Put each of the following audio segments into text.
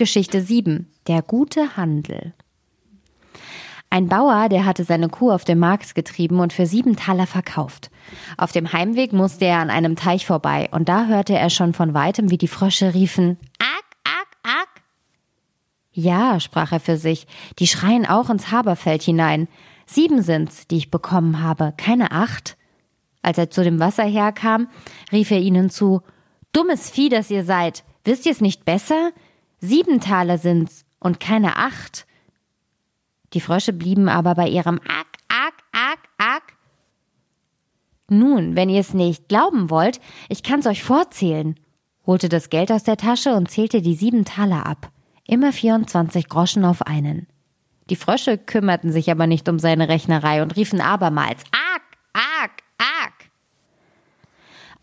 Geschichte 7. Der gute Handel. Ein Bauer, der hatte seine Kuh auf den Markt getrieben und für sieben Taler verkauft. Auf dem Heimweg musste er an einem Teich vorbei und da hörte er schon von weitem, wie die Frösche riefen, Ack, Ack, Ack. Ja, sprach er für sich, die schreien auch ins Haberfeld hinein. Sieben sind's, die ich bekommen habe, keine acht. Als er zu dem Wasser herkam, rief er ihnen zu, Dummes Vieh, das ihr seid, wisst ihr's nicht besser? Sieben Taler sind's und keine acht. Die Frösche blieben aber bei ihrem Ack, Ack, Ack, Ack. Nun, wenn ihr es nicht glauben wollt, ich kann's euch vorzählen, holte das Geld aus der Tasche und zählte die sieben Taler ab. Immer 24 Groschen auf einen. Die Frösche kümmerten sich aber nicht um seine Rechnerei und riefen abermals Ack, Ack, Ack.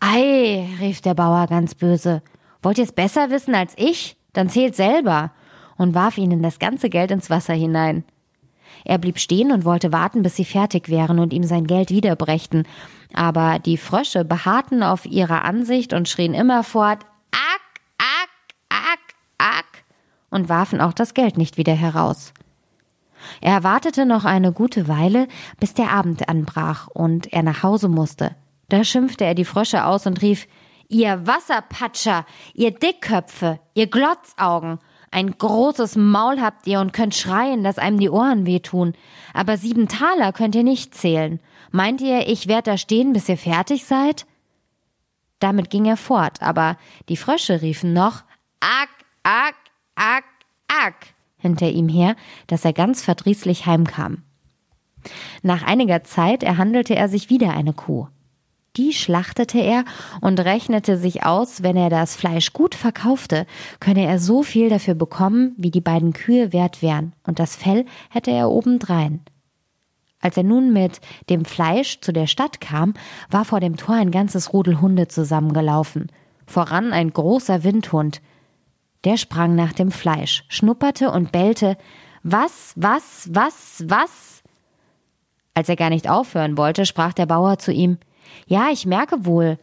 Ei, rief der Bauer ganz böse. Wollt ihr's besser wissen als ich? Dann zählt selber und warf ihnen das ganze Geld ins Wasser hinein. Er blieb stehen und wollte warten, bis sie fertig wären und ihm sein Geld wiederbrächten. Aber die Frösche beharrten auf ihrer Ansicht und schrien immerfort Ack, Ack, Ack, Ack und warfen auch das Geld nicht wieder heraus. Er wartete noch eine gute Weile, bis der Abend anbrach und er nach Hause musste. Da schimpfte er die Frösche aus und rief Ihr Wasserpatscher, ihr Dickköpfe, ihr Glotzaugen, ein großes Maul habt ihr und könnt schreien, dass einem die Ohren wehtun. Aber sieben Taler könnt ihr nicht zählen. Meint ihr, ich werd da stehen, bis ihr fertig seid? Damit ging er fort, aber die Frösche riefen noch Ack, Ack, Ack, Ack hinter ihm her, dass er ganz verdrießlich heimkam. Nach einiger Zeit erhandelte er sich wieder eine Kuh die schlachtete er und rechnete sich aus, wenn er das Fleisch gut verkaufte, könne er so viel dafür bekommen, wie die beiden Kühe wert wären, und das Fell hätte er obendrein. Als er nun mit dem Fleisch zu der Stadt kam, war vor dem Tor ein ganzes Rudel Hunde zusammengelaufen, voran ein großer Windhund. Der sprang nach dem Fleisch, schnupperte und bellte Was, was, was, was? Als er gar nicht aufhören wollte, sprach der Bauer zu ihm ja, ich merke wohl.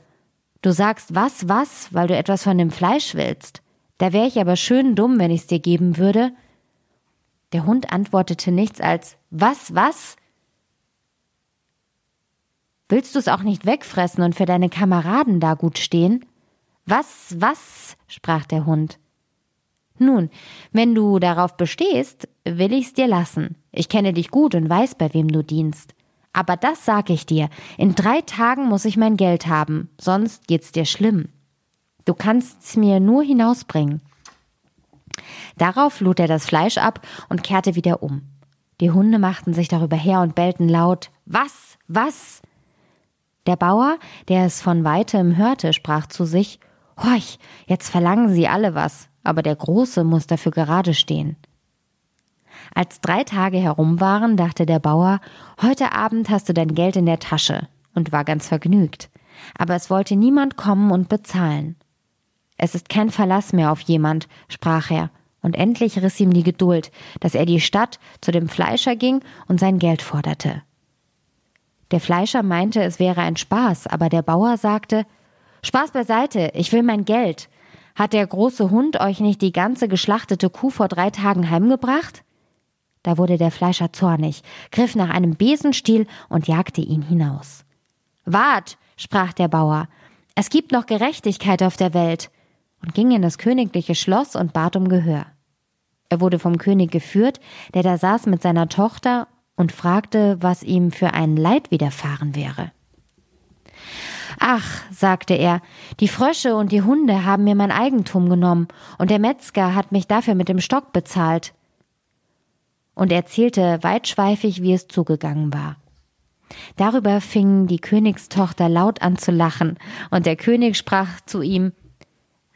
Du sagst was, was, weil du etwas von dem Fleisch willst. Da wäre ich aber schön dumm, wenn ich's dir geben würde. Der Hund antwortete nichts als Was, was? Willst du's auch nicht wegfressen und für deine Kameraden da gut stehen? Was, was? sprach der Hund. Nun, wenn du darauf bestehst, will ich's dir lassen. Ich kenne dich gut und weiß, bei wem du dienst. Aber das sag ich dir, in drei Tagen muss ich mein Geld haben, sonst geht's dir schlimm. Du kannst's mir nur hinausbringen. Darauf lud er das Fleisch ab und kehrte wieder um. Die Hunde machten sich darüber her und bellten laut Was? Was? Der Bauer, der es von weitem hörte, sprach zu sich Horch, jetzt verlangen sie alle was, aber der Große muss dafür gerade stehen. Als drei Tage herum waren, dachte der Bauer, heute Abend hast du dein Geld in der Tasche und war ganz vergnügt. Aber es wollte niemand kommen und bezahlen. Es ist kein Verlass mehr auf jemand, sprach er, und endlich riss ihm die Geduld, dass er die Stadt zu dem Fleischer ging und sein Geld forderte. Der Fleischer meinte, es wäre ein Spaß, aber der Bauer sagte Spaß beiseite, ich will mein Geld. Hat der große Hund euch nicht die ganze geschlachtete Kuh vor drei Tagen heimgebracht? Da wurde der Fleischer zornig, griff nach einem Besenstiel und jagte ihn hinaus. Wart, sprach der Bauer, es gibt noch Gerechtigkeit auf der Welt, und ging in das königliche Schloss und bat um Gehör. Er wurde vom König geführt, der da saß mit seiner Tochter und fragte, was ihm für ein Leid widerfahren wäre. Ach, sagte er, die Frösche und die Hunde haben mir mein Eigentum genommen, und der Metzger hat mich dafür mit dem Stock bezahlt und erzählte weitschweifig, wie es zugegangen war. Darüber fing die Königstochter laut an zu lachen, und der König sprach zu ihm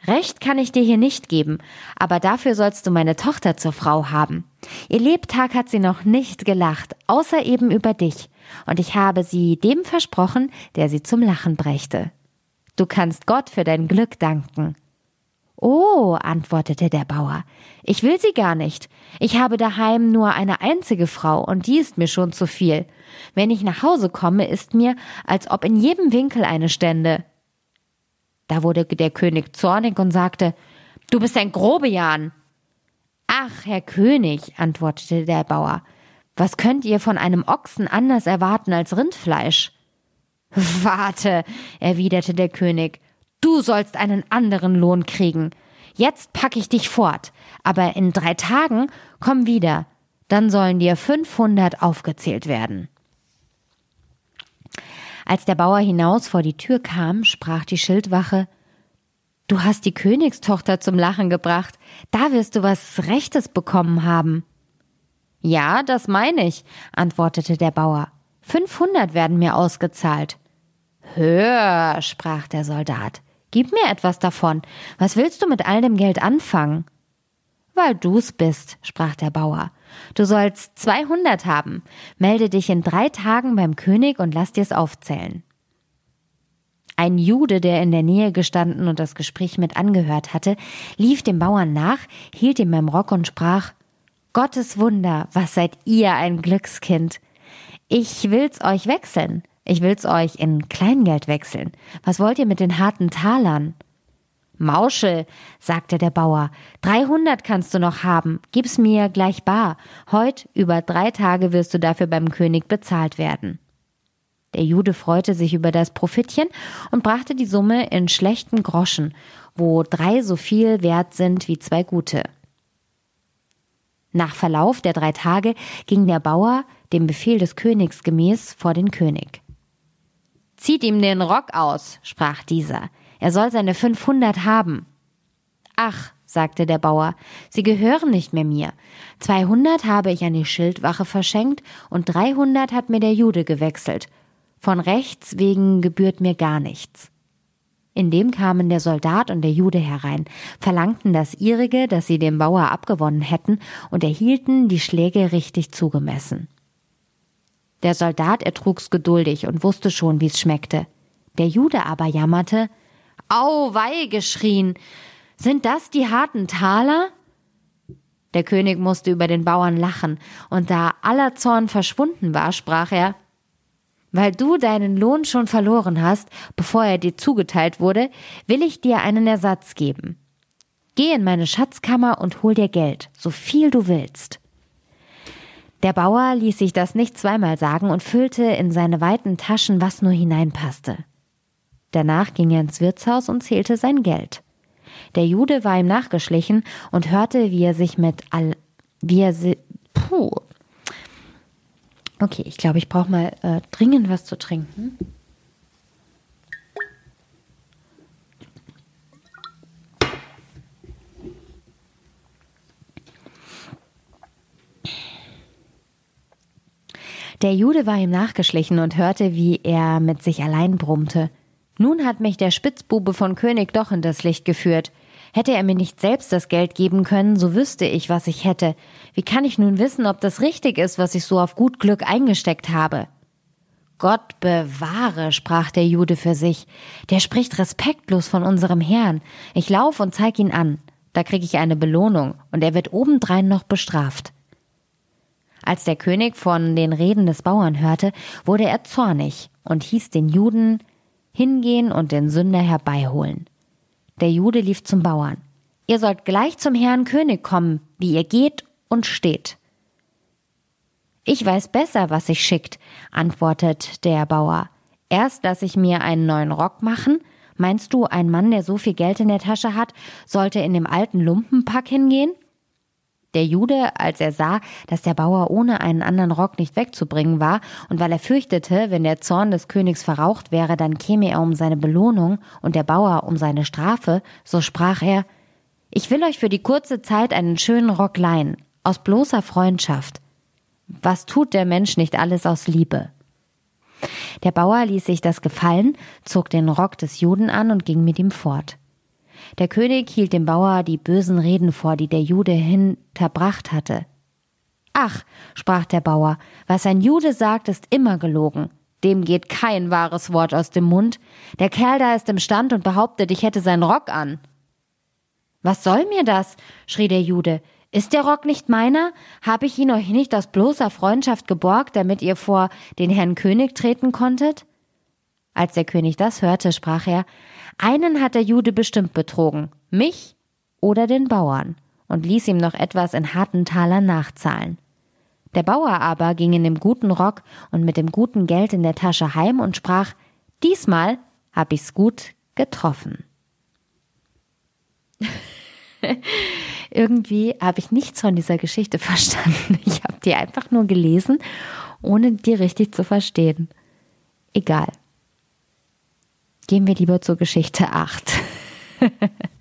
Recht kann ich dir hier nicht geben, aber dafür sollst du meine Tochter zur Frau haben. Ihr Lebtag hat sie noch nicht gelacht, außer eben über dich, und ich habe sie dem versprochen, der sie zum Lachen brächte. Du kannst Gott für dein Glück danken. Oh, antwortete der Bauer, ich will sie gar nicht. Ich habe daheim nur eine einzige Frau, und die ist mir schon zu viel. Wenn ich nach Hause komme, ist mir, als ob in jedem Winkel eine stände. Da wurde der König zornig und sagte, Du bist ein Grobejan. Ach, Herr König, antwortete der Bauer, was könnt ihr von einem Ochsen anders erwarten als Rindfleisch? Warte, erwiderte der König, du sollst einen anderen Lohn kriegen. Jetzt pack ich dich fort, aber in drei Tagen komm wieder, dann sollen dir 500 aufgezählt werden. Als der Bauer hinaus vor die Tür kam, sprach die Schildwache Du hast die Königstochter zum Lachen gebracht, da wirst du was Rechtes bekommen haben. Ja, das meine ich, antwortete der Bauer. 500 werden mir ausgezahlt. Hör, sprach der Soldat, gib mir etwas davon. Was willst du mit all dem Geld anfangen? Weil du's bist, sprach der Bauer. Du sollst 200 haben. Melde dich in drei Tagen beim König und lass dir's aufzählen. Ein Jude, der in der Nähe gestanden und das Gespräch mit angehört hatte, lief dem Bauern nach, hielt ihm beim Rock und sprach Gottes Wunder, was seid ihr ein Glückskind. Ich will's euch wechseln. Ich will's euch in Kleingeld wechseln. Was wollt ihr mit den harten Talern? Mauschel, sagte der Bauer, dreihundert kannst du noch haben, gib's mir gleich bar. Heut über drei Tage wirst du dafür beim König bezahlt werden. Der Jude freute sich über das Profitchen und brachte die Summe in schlechten Groschen, wo drei so viel wert sind wie zwei gute. Nach Verlauf der drei Tage ging der Bauer, dem Befehl des Königs gemäß, vor den König. Zieht ihm den Rock aus, sprach dieser. Er soll seine 500 haben. Ach, sagte der Bauer, sie gehören nicht mehr mir. 200 habe ich an die Schildwache verschenkt und 300 hat mir der Jude gewechselt. Von Rechts wegen gebührt mir gar nichts. Indem kamen der Soldat und der Jude herein, verlangten das ihrige, das sie dem Bauer abgewonnen hätten, und erhielten die Schläge richtig zugemessen. Der Soldat ertrug's geduldig und wusste schon, wie's schmeckte. Der Jude aber jammerte, Au, wei, geschrien. Sind das die harten Taler? Der König musste über den Bauern lachen, und da aller Zorn verschwunden war, sprach er, weil du deinen Lohn schon verloren hast, bevor er dir zugeteilt wurde, will ich dir einen Ersatz geben. Geh in meine Schatzkammer und hol dir Geld, so viel du willst. Der Bauer ließ sich das nicht zweimal sagen und füllte in seine weiten Taschen, was nur hineinpasste. Danach ging er ins Wirtshaus und zählte sein Geld. Der Jude war ihm nachgeschlichen und hörte, wie er sich mit all, wie er si puh, Okay, ich glaube, ich brauche mal äh, dringend was zu trinken. Der Jude war ihm nachgeschlichen und hörte, wie er mit sich allein brummte. Nun hat mich der Spitzbube von König doch in das Licht geführt. Hätte er mir nicht selbst das Geld geben können, so wüsste ich, was ich hätte. Wie kann ich nun wissen, ob das richtig ist, was ich so auf gut Glück eingesteckt habe? Gott bewahre, sprach der Jude für sich. Der spricht respektlos von unserem Herrn. Ich lauf und zeig ihn an. Da krieg ich eine Belohnung und er wird obendrein noch bestraft. Als der König von den Reden des Bauern hörte, wurde er zornig und hieß den Juden hingehen und den Sünder herbeiholen. Der Jude lief zum Bauern. Ihr sollt gleich zum Herrn König kommen, wie ihr geht und steht. Ich weiß besser, was sich schickt, antwortet der Bauer. Erst lass ich mir einen neuen Rock machen. Meinst du, ein Mann, der so viel Geld in der Tasche hat, sollte in dem alten Lumpenpack hingehen? Der Jude, als er sah, dass der Bauer ohne einen anderen Rock nicht wegzubringen war, und weil er fürchtete, wenn der Zorn des Königs verraucht wäre, dann käme er um seine Belohnung und der Bauer um seine Strafe, so sprach er Ich will euch für die kurze Zeit einen schönen Rock leihen, aus bloßer Freundschaft. Was tut der Mensch nicht alles aus Liebe? Der Bauer ließ sich das gefallen, zog den Rock des Juden an und ging mit ihm fort. Der König hielt dem Bauer die bösen Reden vor, die der Jude hinterbracht hatte. Ach, sprach der Bauer, was ein Jude sagt, ist immer gelogen. Dem geht kein wahres Wort aus dem Mund. Der Kerl da ist im Stand und behauptet, ich hätte seinen Rock an. Was soll mir das? schrie der Jude. Ist der Rock nicht meiner? Habe ich ihn euch nicht aus bloßer Freundschaft geborgt, damit ihr vor den Herrn König treten konntet? Als der König das hörte, sprach er, einen hat der Jude bestimmt betrogen, mich oder den Bauern. und ließ ihm noch etwas in harten Talern nachzahlen. Der Bauer aber ging in dem guten Rock und mit dem guten Geld in der Tasche heim und sprach, diesmal hab ich's gut getroffen. Irgendwie habe ich nichts von dieser Geschichte verstanden. Ich habe die einfach nur gelesen, ohne die richtig zu verstehen. Egal. Gehen wir lieber zur Geschichte 8.